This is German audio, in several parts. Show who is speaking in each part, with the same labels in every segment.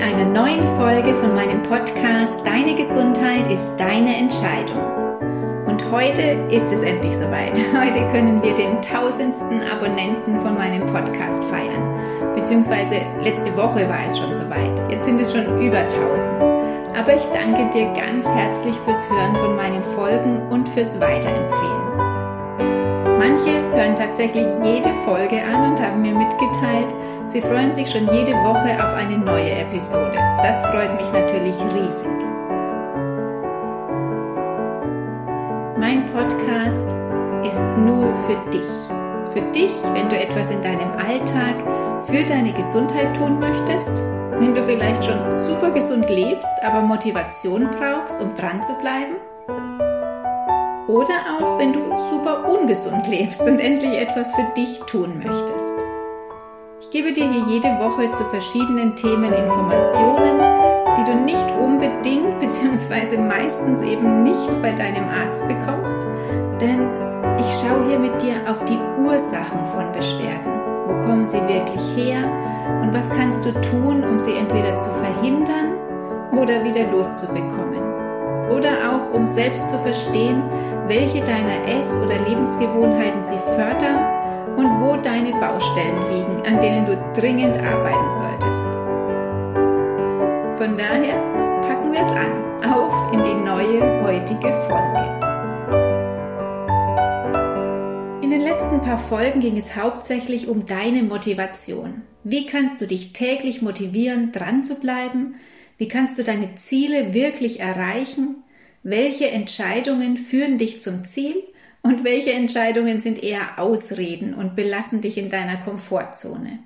Speaker 1: einer neuen Folge von meinem Podcast Deine Gesundheit ist deine Entscheidung. Und heute ist es endlich soweit. Heute können wir den tausendsten Abonnenten von meinem Podcast feiern. Beziehungsweise letzte Woche war es schon soweit. Jetzt sind es schon über tausend. Aber ich danke dir ganz herzlich fürs Hören von meinen Folgen und fürs Weiterempfehlen. Manche hören tatsächlich jede Folge an und haben mir mitgeteilt, Sie freuen sich schon jede Woche auf eine neue Episode. Das freut mich natürlich riesig. Mein Podcast ist nur für dich. Für dich, wenn du etwas in deinem Alltag für deine Gesundheit tun möchtest, wenn du vielleicht schon super gesund lebst, aber Motivation brauchst, um dran zu bleiben. Oder auch wenn du super ungesund lebst und endlich etwas für dich tun möchtest. Ich gebe dir hier jede Woche zu verschiedenen Themen Informationen, die du nicht unbedingt bzw. meistens eben nicht bei deinem Arzt bekommst, denn ich schaue hier mit dir auf die Ursachen von Beschwerden. Wo kommen sie wirklich her und was kannst du tun, um sie entweder zu verhindern oder wieder loszubekommen? Oder auch um selbst zu verstehen, welche deiner Ess- oder Lebensgewohnheiten sie fördern Baustellen liegen, an denen du dringend arbeiten solltest. Von daher packen wir es an, auf in die neue heutige Folge. In den letzten paar Folgen ging es hauptsächlich um deine Motivation. Wie kannst du dich täglich motivieren, dran zu bleiben? Wie kannst du deine Ziele wirklich erreichen? Welche Entscheidungen führen dich zum Ziel? Und welche Entscheidungen sind eher Ausreden und belassen dich in deiner Komfortzone?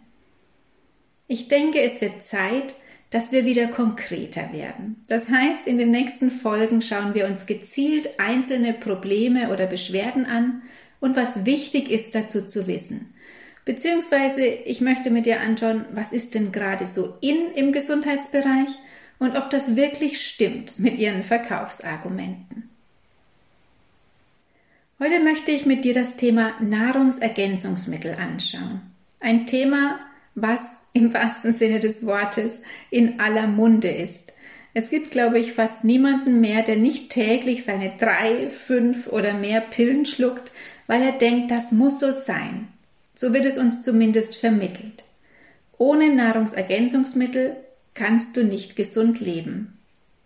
Speaker 1: Ich denke, es wird Zeit, dass wir wieder konkreter werden. Das heißt, in den nächsten Folgen schauen wir uns gezielt einzelne Probleme oder Beschwerden an und was wichtig ist dazu zu wissen. Beziehungsweise ich möchte mit dir anschauen, was ist denn gerade so in im Gesundheitsbereich und ob das wirklich stimmt mit ihren Verkaufsargumenten. Heute möchte ich mit dir das Thema Nahrungsergänzungsmittel anschauen. Ein Thema, was im wahrsten Sinne des Wortes in aller Munde ist. Es gibt, glaube ich, fast niemanden mehr, der nicht täglich seine drei, fünf oder mehr Pillen schluckt, weil er denkt, das muss so sein. So wird es uns zumindest vermittelt. Ohne Nahrungsergänzungsmittel kannst du nicht gesund leben,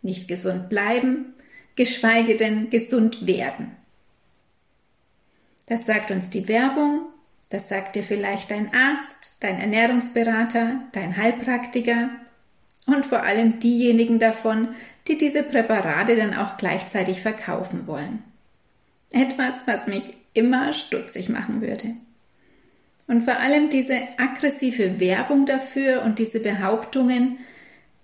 Speaker 1: nicht gesund bleiben, geschweige denn gesund werden. Das sagt uns die Werbung, das sagt dir vielleicht dein Arzt, dein Ernährungsberater, dein Heilpraktiker und vor allem diejenigen davon, die diese Präparate dann auch gleichzeitig verkaufen wollen. Etwas, was mich immer stutzig machen würde. Und vor allem diese aggressive Werbung dafür und diese Behauptungen,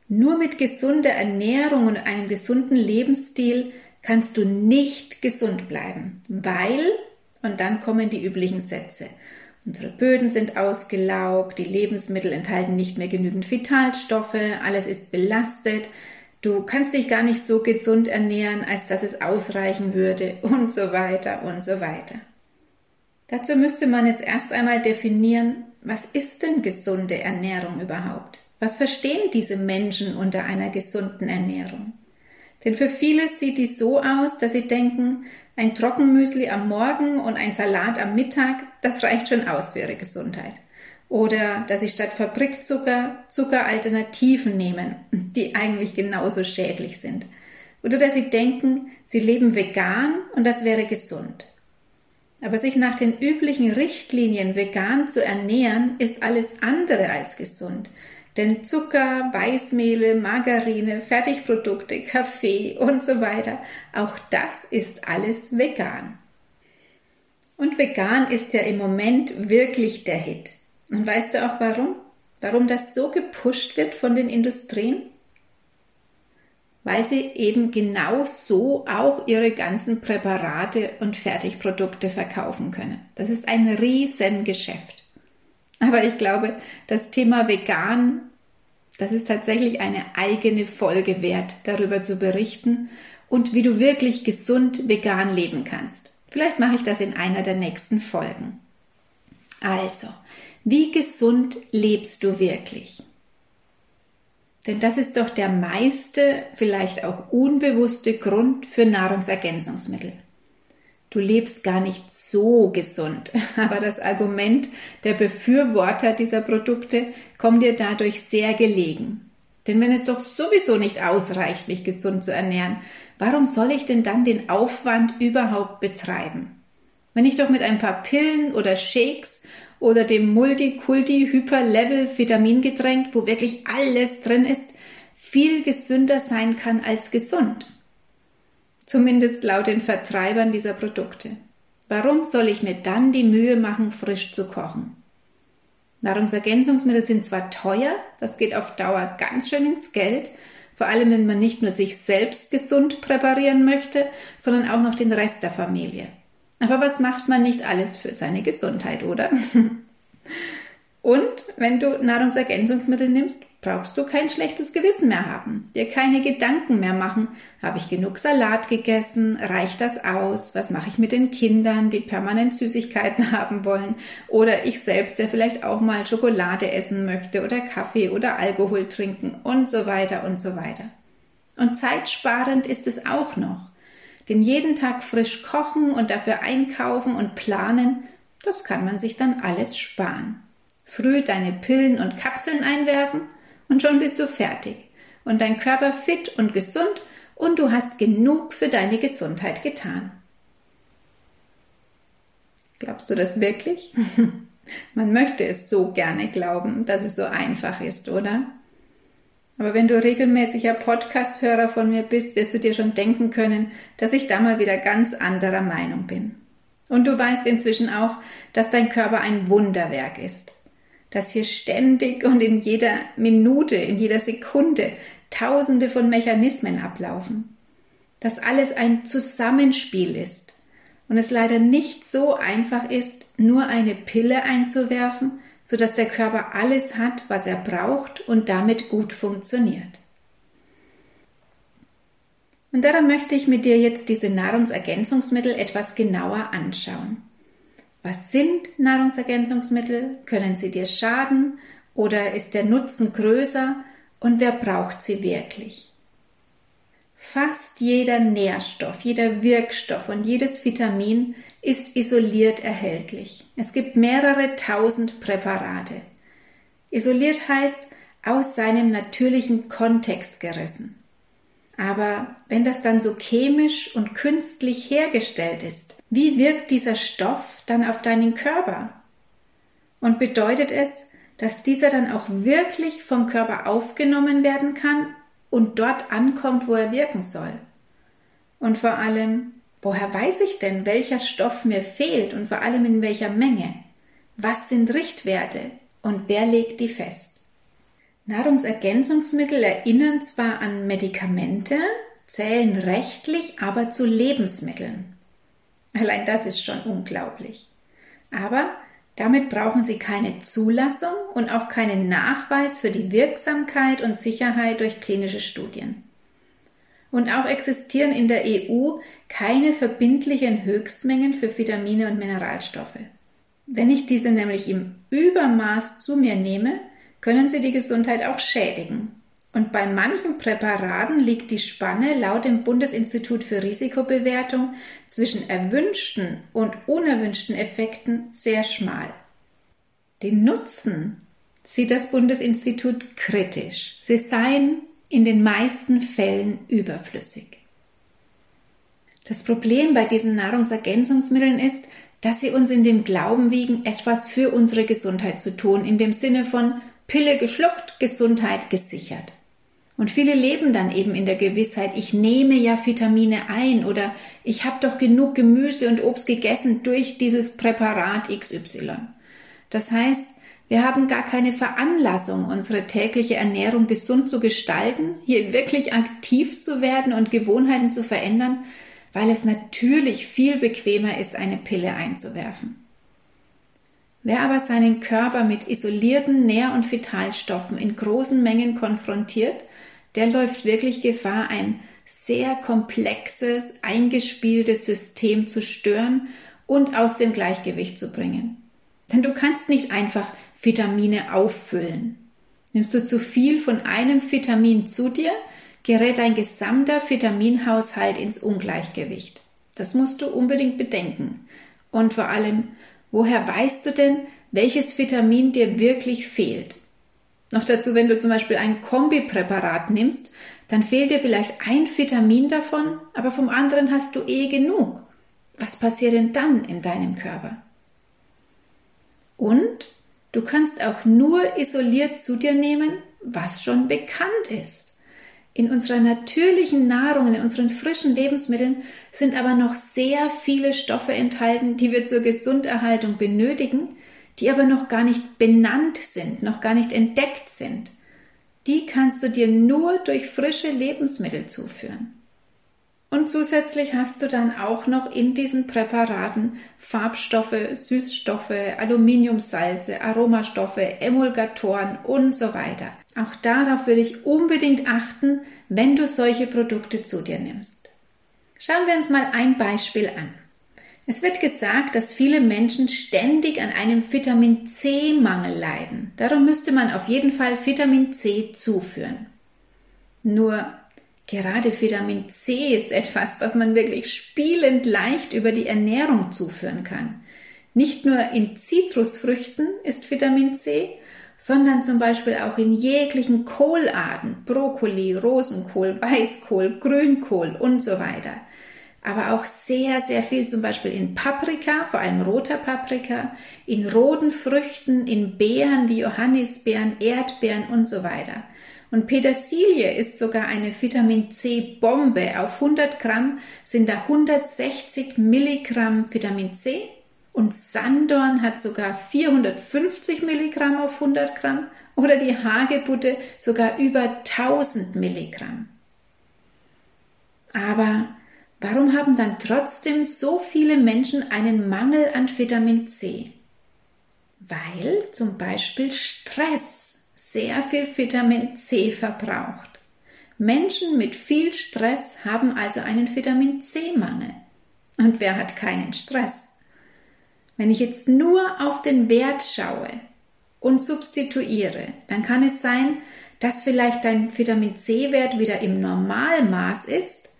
Speaker 1: nur mit gesunder Ernährung und einem gesunden Lebensstil kannst du nicht gesund bleiben, weil und dann kommen die üblichen Sätze. Unsere Böden sind ausgelaugt, die Lebensmittel enthalten nicht mehr genügend Vitalstoffe, alles ist belastet, du kannst dich gar nicht so gesund ernähren, als dass es ausreichen würde und so weiter und so weiter. Dazu müsste man jetzt erst einmal definieren, was ist denn gesunde Ernährung überhaupt? Was verstehen diese Menschen unter einer gesunden Ernährung? Denn für viele sieht die so aus, dass sie denken, ein Trockenmüsli am Morgen und ein Salat am Mittag, das reicht schon aus für ihre Gesundheit. Oder dass sie statt Fabrikzucker Zuckeralternativen nehmen, die eigentlich genauso schädlich sind. Oder dass sie denken, sie leben vegan und das wäre gesund. Aber sich nach den üblichen Richtlinien vegan zu ernähren, ist alles andere als gesund. Denn Zucker, Weißmehle, Margarine, Fertigprodukte, Kaffee und so weiter, auch das ist alles vegan. Und vegan ist ja im Moment wirklich der Hit. Und weißt du auch warum? Warum das so gepusht wird von den Industrien? Weil sie eben genau so auch ihre ganzen Präparate und Fertigprodukte verkaufen können. Das ist ein Riesengeschäft. Aber ich glaube, das Thema vegan, das ist tatsächlich eine eigene Folge wert, darüber zu berichten und wie du wirklich gesund vegan leben kannst. Vielleicht mache ich das in einer der nächsten Folgen. Also, wie gesund lebst du wirklich? Denn das ist doch der meiste, vielleicht auch unbewusste Grund für Nahrungsergänzungsmittel. Du lebst gar nicht so gesund, aber das Argument der Befürworter dieser Produkte kommt dir dadurch sehr gelegen. Denn wenn es doch sowieso nicht ausreicht, mich gesund zu ernähren, warum soll ich denn dann den Aufwand überhaupt betreiben? Wenn ich doch mit ein paar Pillen oder Shakes oder dem Multikulti-Hyper-Level-Vitamingetränk, wo wirklich alles drin ist, viel gesünder sein kann als gesund. Zumindest laut den Vertreibern dieser Produkte. Warum soll ich mir dann die Mühe machen, frisch zu kochen? Nahrungsergänzungsmittel sind zwar teuer, das geht auf Dauer ganz schön ins Geld, vor allem wenn man nicht nur sich selbst gesund präparieren möchte, sondern auch noch den Rest der Familie. Aber was macht man nicht alles für seine Gesundheit, oder? Und wenn du Nahrungsergänzungsmittel nimmst, brauchst du kein schlechtes Gewissen mehr haben, dir keine Gedanken mehr machen, habe ich genug Salat gegessen, reicht das aus, was mache ich mit den Kindern, die permanent Süßigkeiten haben wollen, oder ich selbst, der vielleicht auch mal Schokolade essen möchte oder Kaffee oder Alkohol trinken und so weiter und so weiter. Und zeitsparend ist es auch noch. Denn jeden Tag frisch kochen und dafür einkaufen und planen, das kann man sich dann alles sparen. Früh deine Pillen und Kapseln einwerfen und schon bist du fertig und dein Körper fit und gesund und du hast genug für deine Gesundheit getan. Glaubst du das wirklich? Man möchte es so gerne glauben, dass es so einfach ist, oder? Aber wenn du regelmäßiger Podcast-Hörer von mir bist, wirst du dir schon denken können, dass ich da mal wieder ganz anderer Meinung bin. Und du weißt inzwischen auch, dass dein Körper ein Wunderwerk ist dass hier ständig und in jeder Minute, in jeder Sekunde Tausende von Mechanismen ablaufen. Dass alles ein Zusammenspiel ist und es leider nicht so einfach ist, nur eine Pille einzuwerfen, sodass der Körper alles hat, was er braucht und damit gut funktioniert. Und daran möchte ich mit dir jetzt diese Nahrungsergänzungsmittel etwas genauer anschauen. Was sind Nahrungsergänzungsmittel? Können sie dir schaden oder ist der Nutzen größer? Und wer braucht sie wirklich? Fast jeder Nährstoff, jeder Wirkstoff und jedes Vitamin ist isoliert erhältlich. Es gibt mehrere tausend Präparate. Isoliert heißt aus seinem natürlichen Kontext gerissen. Aber wenn das dann so chemisch und künstlich hergestellt ist, wie wirkt dieser Stoff dann auf deinen Körper? Und bedeutet es, dass dieser dann auch wirklich vom Körper aufgenommen werden kann und dort ankommt, wo er wirken soll? Und vor allem, woher weiß ich denn, welcher Stoff mir fehlt und vor allem in welcher Menge? Was sind Richtwerte und wer legt die fest? Nahrungsergänzungsmittel erinnern zwar an Medikamente, zählen rechtlich aber zu Lebensmitteln. Allein das ist schon unglaublich. Aber damit brauchen sie keine Zulassung und auch keinen Nachweis für die Wirksamkeit und Sicherheit durch klinische Studien. Und auch existieren in der EU keine verbindlichen Höchstmengen für Vitamine und Mineralstoffe. Wenn ich diese nämlich im Übermaß zu mir nehme, können sie die Gesundheit auch schädigen. Und bei manchen Präparaten liegt die Spanne laut dem Bundesinstitut für Risikobewertung zwischen erwünschten und unerwünschten Effekten sehr schmal. Den Nutzen sieht das Bundesinstitut kritisch. Sie seien in den meisten Fällen überflüssig. Das Problem bei diesen Nahrungsergänzungsmitteln ist, dass sie uns in dem Glauben wiegen, etwas für unsere Gesundheit zu tun, in dem Sinne von Pille geschluckt, Gesundheit gesichert. Und viele leben dann eben in der Gewissheit, ich nehme ja Vitamine ein oder ich habe doch genug Gemüse und Obst gegessen durch dieses Präparat XY. Das heißt, wir haben gar keine Veranlassung, unsere tägliche Ernährung gesund zu gestalten, hier wirklich aktiv zu werden und Gewohnheiten zu verändern, weil es natürlich viel bequemer ist, eine Pille einzuwerfen. Wer aber seinen Körper mit isolierten Nähr- und Vitalstoffen in großen Mengen konfrontiert, der läuft wirklich Gefahr, ein sehr komplexes, eingespieltes System zu stören und aus dem Gleichgewicht zu bringen. Denn du kannst nicht einfach Vitamine auffüllen. Nimmst du zu viel von einem Vitamin zu dir, gerät dein gesamter Vitaminhaushalt ins Ungleichgewicht. Das musst du unbedingt bedenken. Und vor allem, woher weißt du denn, welches Vitamin dir wirklich fehlt? Noch dazu, wenn du zum Beispiel ein Kombipräparat nimmst, dann fehlt dir vielleicht ein Vitamin davon, aber vom anderen hast du eh genug. Was passiert denn dann in deinem Körper? Und du kannst auch nur isoliert zu dir nehmen, was schon bekannt ist. In unserer natürlichen Nahrung, in unseren frischen Lebensmitteln sind aber noch sehr viele Stoffe enthalten, die wir zur Gesunderhaltung benötigen, die aber noch gar nicht benannt sind, noch gar nicht entdeckt sind. Die kannst du dir nur durch frische Lebensmittel zuführen. Und zusätzlich hast du dann auch noch in diesen Präparaten Farbstoffe, Süßstoffe, Aluminiumsalze, Aromastoffe, Emulgatoren und so weiter. Auch darauf würde ich unbedingt achten, wenn du solche Produkte zu dir nimmst. Schauen wir uns mal ein Beispiel an. Es wird gesagt, dass viele Menschen ständig an einem Vitamin C-Mangel leiden. Darum müsste man auf jeden Fall Vitamin C zuführen. Nur Gerade Vitamin C ist etwas, was man wirklich spielend leicht über die Ernährung zuführen kann. Nicht nur in Zitrusfrüchten ist Vitamin C, sondern zum Beispiel auch in jeglichen Kohlarten, Brokkoli, Rosenkohl, Weißkohl, Grünkohl und so weiter. Aber auch sehr, sehr viel zum Beispiel in Paprika, vor allem roter Paprika, in roten Früchten, in Beeren wie Johannisbeeren, Erdbeeren und so weiter. Und Petersilie ist sogar eine Vitamin C Bombe. Auf 100 Gramm sind da 160 Milligramm Vitamin C und Sandorn hat sogar 450 Milligramm auf 100 Gramm oder die Hagebutte sogar über 1000 Milligramm. Aber warum haben dann trotzdem so viele Menschen einen Mangel an Vitamin C? Weil zum Beispiel Stress sehr viel Vitamin C verbraucht. Menschen mit viel Stress haben also einen Vitamin C-Mangel. Und wer hat keinen Stress? Wenn ich jetzt nur auf den Wert schaue und substituiere, dann kann es sein, dass vielleicht dein Vitamin C-Wert wieder im Normalmaß ist,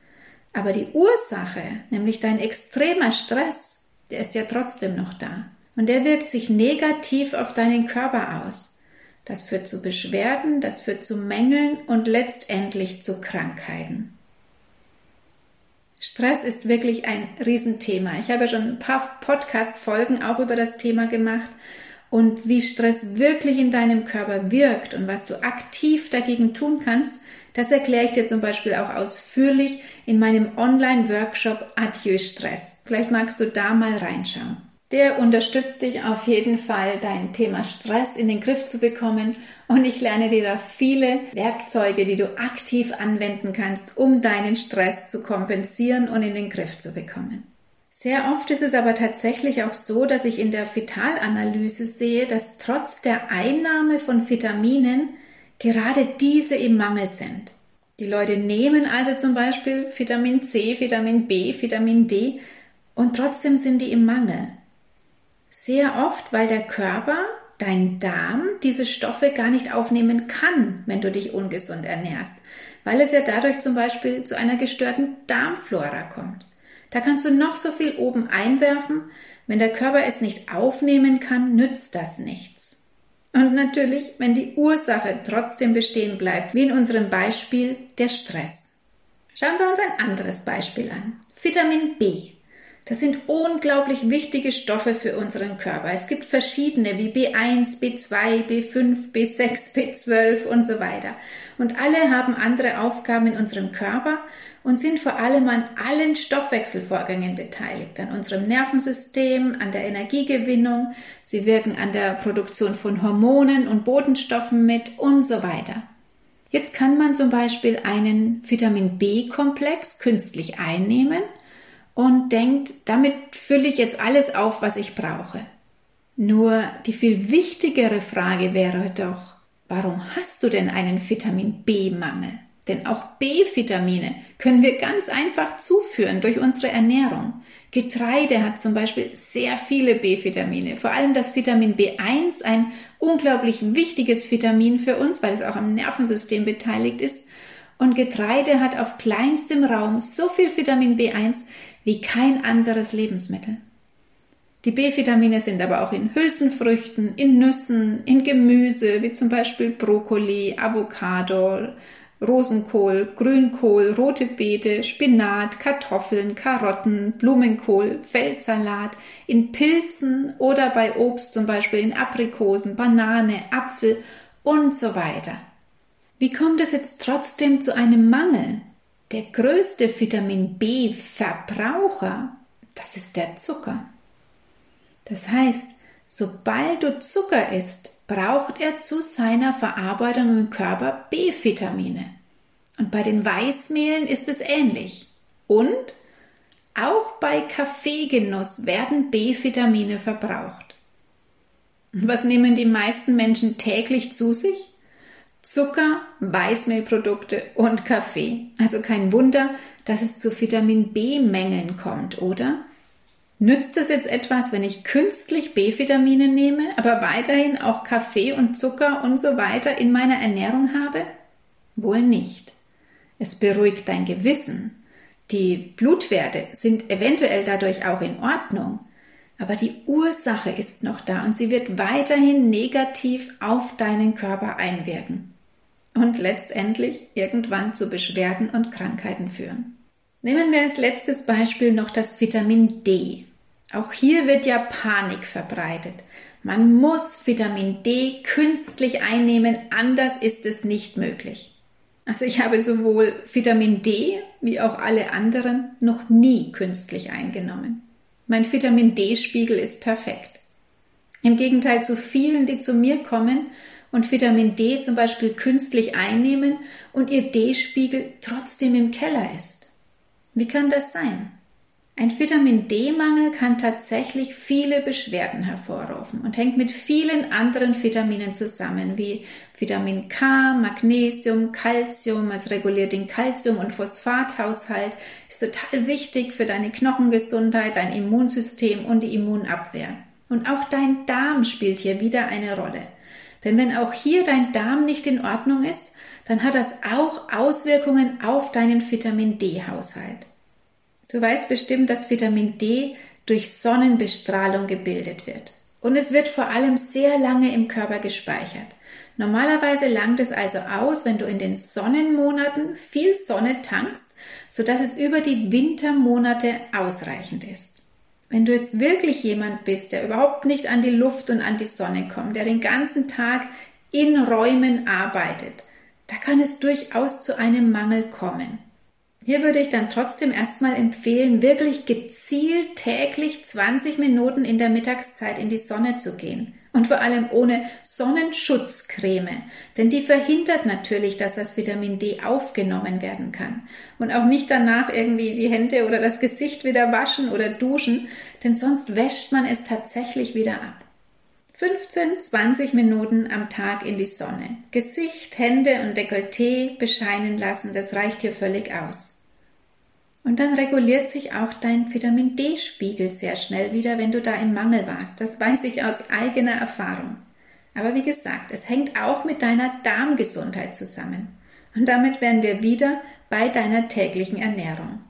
Speaker 1: aber die Ursache, nämlich dein extremer Stress, der ist ja trotzdem noch da. Und der wirkt sich negativ auf deinen Körper aus. Das führt zu Beschwerden, das führt zu Mängeln und letztendlich zu Krankheiten. Stress ist wirklich ein Riesenthema. Ich habe schon ein paar Podcast-Folgen auch über das Thema gemacht und wie Stress wirklich in deinem Körper wirkt und was du aktiv dagegen tun kannst, das erkläre ich dir zum Beispiel auch ausführlich in meinem Online-Workshop Adieu Stress. Vielleicht magst du da mal reinschauen. Der unterstützt dich auf jeden Fall, dein Thema Stress in den Griff zu bekommen. Und ich lerne dir da viele Werkzeuge, die du aktiv anwenden kannst, um deinen Stress zu kompensieren und in den Griff zu bekommen. Sehr oft ist es aber tatsächlich auch so, dass ich in der Vitalanalyse sehe, dass trotz der Einnahme von Vitaminen gerade diese im Mangel sind. Die Leute nehmen also zum Beispiel Vitamin C, Vitamin B, Vitamin D und trotzdem sind die im Mangel. Sehr oft, weil der Körper, dein Darm, diese Stoffe gar nicht aufnehmen kann, wenn du dich ungesund ernährst, weil es ja dadurch zum Beispiel zu einer gestörten Darmflora kommt. Da kannst du noch so viel oben einwerfen, wenn der Körper es nicht aufnehmen kann, nützt das nichts. Und natürlich, wenn die Ursache trotzdem bestehen bleibt, wie in unserem Beispiel der Stress. Schauen wir uns ein anderes Beispiel an. Vitamin B. Das sind unglaublich wichtige Stoffe für unseren Körper. Es gibt verschiedene wie B1, B2, B5, B6, B12 und so weiter. Und alle haben andere Aufgaben in unserem Körper und sind vor allem an allen Stoffwechselvorgängen beteiligt, an unserem Nervensystem, an der Energiegewinnung, sie wirken an der Produktion von Hormonen und Botenstoffen mit und so weiter. Jetzt kann man zum Beispiel einen Vitamin B-Komplex künstlich einnehmen – und denkt, damit fülle ich jetzt alles auf, was ich brauche. Nur die viel wichtigere Frage wäre doch, warum hast du denn einen Vitamin B-Mangel? Denn auch B-Vitamine können wir ganz einfach zuführen durch unsere Ernährung. Getreide hat zum Beispiel sehr viele B-Vitamine, vor allem das Vitamin B1, ein unglaublich wichtiges Vitamin für uns, weil es auch am Nervensystem beteiligt ist. Und Getreide hat auf kleinstem Raum so viel Vitamin B1 wie kein anderes Lebensmittel. Die B-Vitamine sind aber auch in Hülsenfrüchten, in Nüssen, in Gemüse, wie zum Beispiel Brokkoli, Avocado, Rosenkohl, Grünkohl, rote Beete, Spinat, Kartoffeln, Karotten, Blumenkohl, Feldsalat, in Pilzen oder bei Obst zum Beispiel in Aprikosen, Banane, Apfel und so weiter. Wie kommt es jetzt trotzdem zu einem Mangel? Der größte Vitamin B-Verbraucher, das ist der Zucker. Das heißt, sobald du Zucker isst, braucht er zu seiner Verarbeitung im Körper B-Vitamine. Und bei den Weißmehlen ist es ähnlich. Und auch bei Kaffeegenuss werden B-Vitamine verbraucht. Was nehmen die meisten Menschen täglich zu sich? Zucker, Weißmehlprodukte und Kaffee. Also kein Wunder, dass es zu Vitamin B-Mängeln kommt, oder? Nützt es jetzt etwas, wenn ich künstlich B-Vitamine nehme, aber weiterhin auch Kaffee und Zucker und so weiter in meiner Ernährung habe? Wohl nicht. Es beruhigt dein Gewissen. Die Blutwerte sind eventuell dadurch auch in Ordnung, aber die Ursache ist noch da und sie wird weiterhin negativ auf deinen Körper einwirken und letztendlich irgendwann zu Beschwerden und Krankheiten führen. Nehmen wir als letztes Beispiel noch das Vitamin D. Auch hier wird ja Panik verbreitet. Man muss Vitamin D künstlich einnehmen, anders ist es nicht möglich. Also ich habe sowohl Vitamin D wie auch alle anderen noch nie künstlich eingenommen. Mein Vitamin D-Spiegel ist perfekt. Im Gegenteil zu vielen, die zu mir kommen und Vitamin D zum Beispiel künstlich einnehmen und ihr D-Spiegel trotzdem im Keller ist. Wie kann das sein? Ein Vitamin D-Mangel kann tatsächlich viele Beschwerden hervorrufen und hängt mit vielen anderen Vitaminen zusammen, wie Vitamin K, Magnesium, Calcium, es reguliert den Calcium- und Phosphathaushalt, ist total wichtig für deine Knochengesundheit, dein Immunsystem und die Immunabwehr. Und auch dein Darm spielt hier wieder eine Rolle. Denn wenn auch hier dein Darm nicht in Ordnung ist, dann hat das auch Auswirkungen auf deinen Vitamin D-Haushalt. Du weißt bestimmt, dass Vitamin D durch Sonnenbestrahlung gebildet wird. Und es wird vor allem sehr lange im Körper gespeichert. Normalerweise langt es also aus, wenn du in den Sonnenmonaten viel Sonne tankst, sodass es über die Wintermonate ausreichend ist. Wenn du jetzt wirklich jemand bist, der überhaupt nicht an die Luft und an die Sonne kommt, der den ganzen Tag in Räumen arbeitet, da kann es durchaus zu einem Mangel kommen. Hier würde ich dann trotzdem erstmal empfehlen, wirklich gezielt täglich 20 Minuten in der Mittagszeit in die Sonne zu gehen. Und vor allem ohne Sonnenschutzcreme, denn die verhindert natürlich, dass das Vitamin D aufgenommen werden kann. Und auch nicht danach irgendwie die Hände oder das Gesicht wieder waschen oder duschen, denn sonst wäscht man es tatsächlich wieder ab. 15, 20 Minuten am Tag in die Sonne. Gesicht, Hände und Dekolleté bescheinen lassen, das reicht hier völlig aus. Und dann reguliert sich auch dein Vitamin D-Spiegel sehr schnell wieder, wenn du da im Mangel warst. Das weiß ich aus eigener Erfahrung. Aber wie gesagt, es hängt auch mit deiner Darmgesundheit zusammen. Und damit wären wir wieder bei deiner täglichen Ernährung.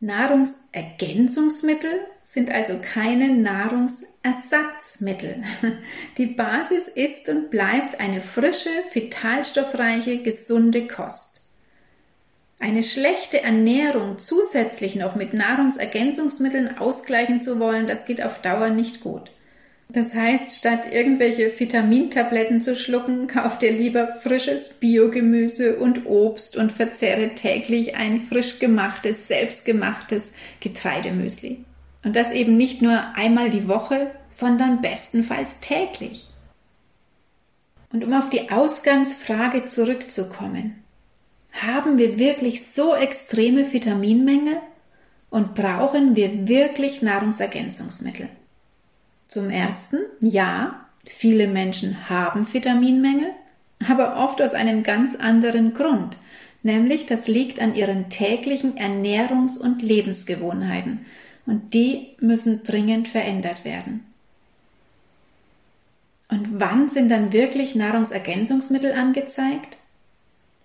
Speaker 1: Nahrungsergänzungsmittel sind also keine Nahrungsersatzmittel. Die Basis ist und bleibt eine frische, vitalstoffreiche, gesunde Kost. Eine schlechte Ernährung zusätzlich noch mit Nahrungsergänzungsmitteln ausgleichen zu wollen, das geht auf Dauer nicht gut. Das heißt, statt irgendwelche Vitamintabletten zu schlucken, kauf dir lieber frisches Biogemüse und Obst und verzehre täglich ein frisch gemachtes, selbstgemachtes Getreidemüsli. Und das eben nicht nur einmal die Woche, sondern bestenfalls täglich. Und um auf die Ausgangsfrage zurückzukommen, haben wir wirklich so extreme Vitaminmängel und brauchen wir wirklich Nahrungsergänzungsmittel? Zum ersten, ja, viele Menschen haben Vitaminmängel, aber oft aus einem ganz anderen Grund. nämlich das liegt an ihren täglichen Ernährungs- und Lebensgewohnheiten und die müssen dringend verändert werden. Und wann sind dann wirklich Nahrungsergänzungsmittel angezeigt?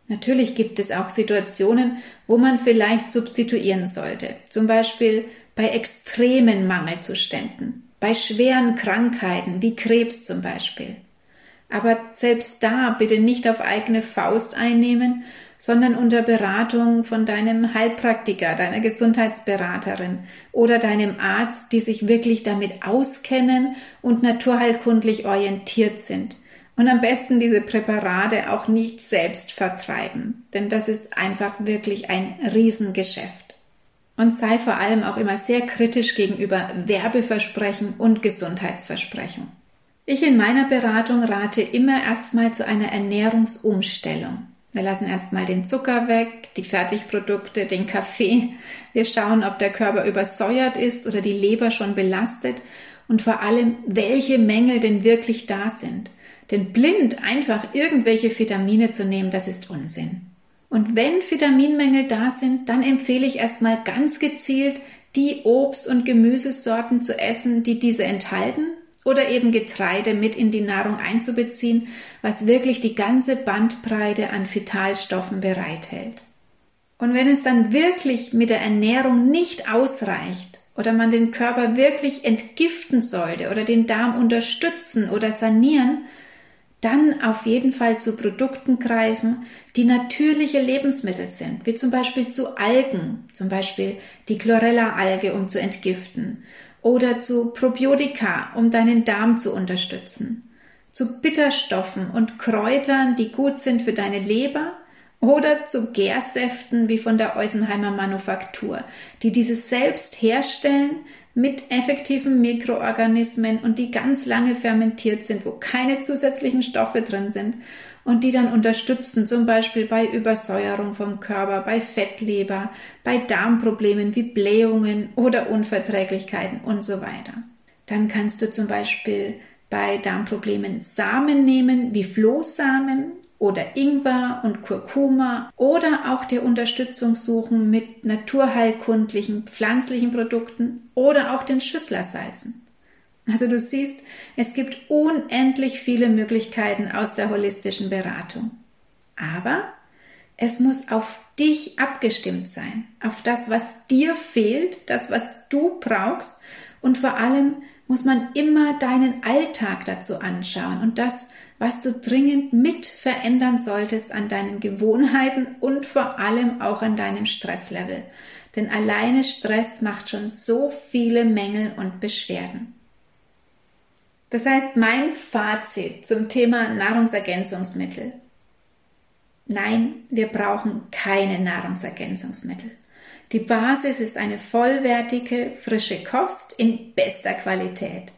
Speaker 1: Natürlich gibt es auch Situationen, wo man vielleicht substituieren sollte, zum Beispiel bei extremen Mangelzuständen, bei schweren Krankheiten wie Krebs zum Beispiel. Aber selbst da bitte nicht auf eigene Faust einnehmen, sondern unter Beratung von deinem Heilpraktiker, deiner Gesundheitsberaterin oder deinem Arzt, die sich wirklich damit auskennen und naturheilkundlich orientiert sind. Und am besten diese Präparate auch nicht selbst vertreiben, denn das ist einfach wirklich ein Riesengeschäft. Und sei vor allem auch immer sehr kritisch gegenüber Werbeversprechen und Gesundheitsversprechen. Ich in meiner Beratung rate immer erstmal zu einer Ernährungsumstellung. Wir lassen erstmal den Zucker weg, die Fertigprodukte, den Kaffee. Wir schauen, ob der Körper übersäuert ist oder die Leber schon belastet und vor allem, welche Mängel denn wirklich da sind. Denn blind einfach irgendwelche Vitamine zu nehmen, das ist Unsinn. Und wenn Vitaminmängel da sind, dann empfehle ich erstmal ganz gezielt, die Obst- und Gemüsesorten zu essen, die diese enthalten oder eben Getreide mit in die Nahrung einzubeziehen, was wirklich die ganze Bandbreite an Vitalstoffen bereithält. Und wenn es dann wirklich mit der Ernährung nicht ausreicht oder man den Körper wirklich entgiften sollte oder den Darm unterstützen oder sanieren, dann auf jeden Fall zu Produkten greifen, die natürliche Lebensmittel sind, wie zum Beispiel zu Algen, zum Beispiel die Chlorella-Alge, um zu entgiften, oder zu Probiotika, um deinen Darm zu unterstützen, zu Bitterstoffen und Kräutern, die gut sind für deine Leber oder zu Gärsäften wie von der Eusenheimer Manufaktur, die dieses selbst herstellen mit effektiven Mikroorganismen und die ganz lange fermentiert sind, wo keine zusätzlichen Stoffe drin sind und die dann unterstützen, zum Beispiel bei Übersäuerung vom Körper, bei Fettleber, bei Darmproblemen wie Blähungen oder Unverträglichkeiten und so weiter. Dann kannst du zum Beispiel bei Darmproblemen Samen nehmen, wie Flohsamen oder Ingwer und Kurkuma oder auch der Unterstützung suchen mit naturheilkundlichen pflanzlichen Produkten oder auch den Schüsslersalzen. Also du siehst, es gibt unendlich viele Möglichkeiten aus der holistischen Beratung. Aber es muss auf dich abgestimmt sein, auf das, was dir fehlt, das, was du brauchst und vor allem muss man immer deinen Alltag dazu anschauen und das, was du dringend mit verändern solltest an deinen Gewohnheiten und vor allem auch an deinem Stresslevel. Denn alleine Stress macht schon so viele Mängel und Beschwerden. Das heißt, mein Fazit zum Thema Nahrungsergänzungsmittel. Nein, wir brauchen keine Nahrungsergänzungsmittel. Die Basis ist eine vollwertige, frische Kost in bester Qualität.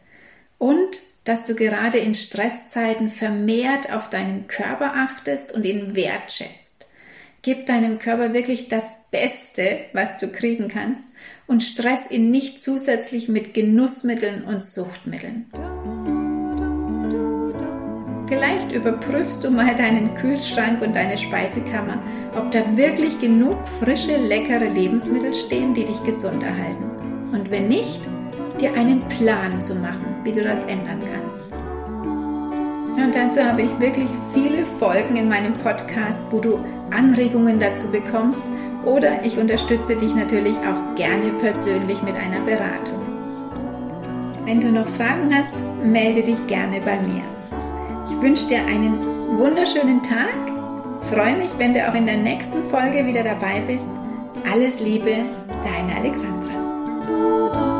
Speaker 1: Und dass du gerade in Stresszeiten vermehrt auf deinen Körper achtest und ihn wertschätzt. Gib deinem Körper wirklich das Beste, was du kriegen kannst und stress ihn nicht zusätzlich mit Genussmitteln und Suchtmitteln. Vielleicht überprüfst du mal deinen Kühlschrank und deine Speisekammer, ob da wirklich genug frische, leckere Lebensmittel stehen, die dich gesund erhalten. Und wenn nicht, dir einen Plan zu machen, wie du das ändern kannst. Und dazu habe ich wirklich viele Folgen in meinem Podcast, wo du Anregungen dazu bekommst oder ich unterstütze dich natürlich auch gerne persönlich mit einer Beratung. Wenn du noch Fragen hast, melde dich gerne bei mir. Ich wünsche dir einen wunderschönen Tag. Freue mich, wenn du auch in der nächsten Folge wieder dabei bist. Alles Liebe, deine Alexandra.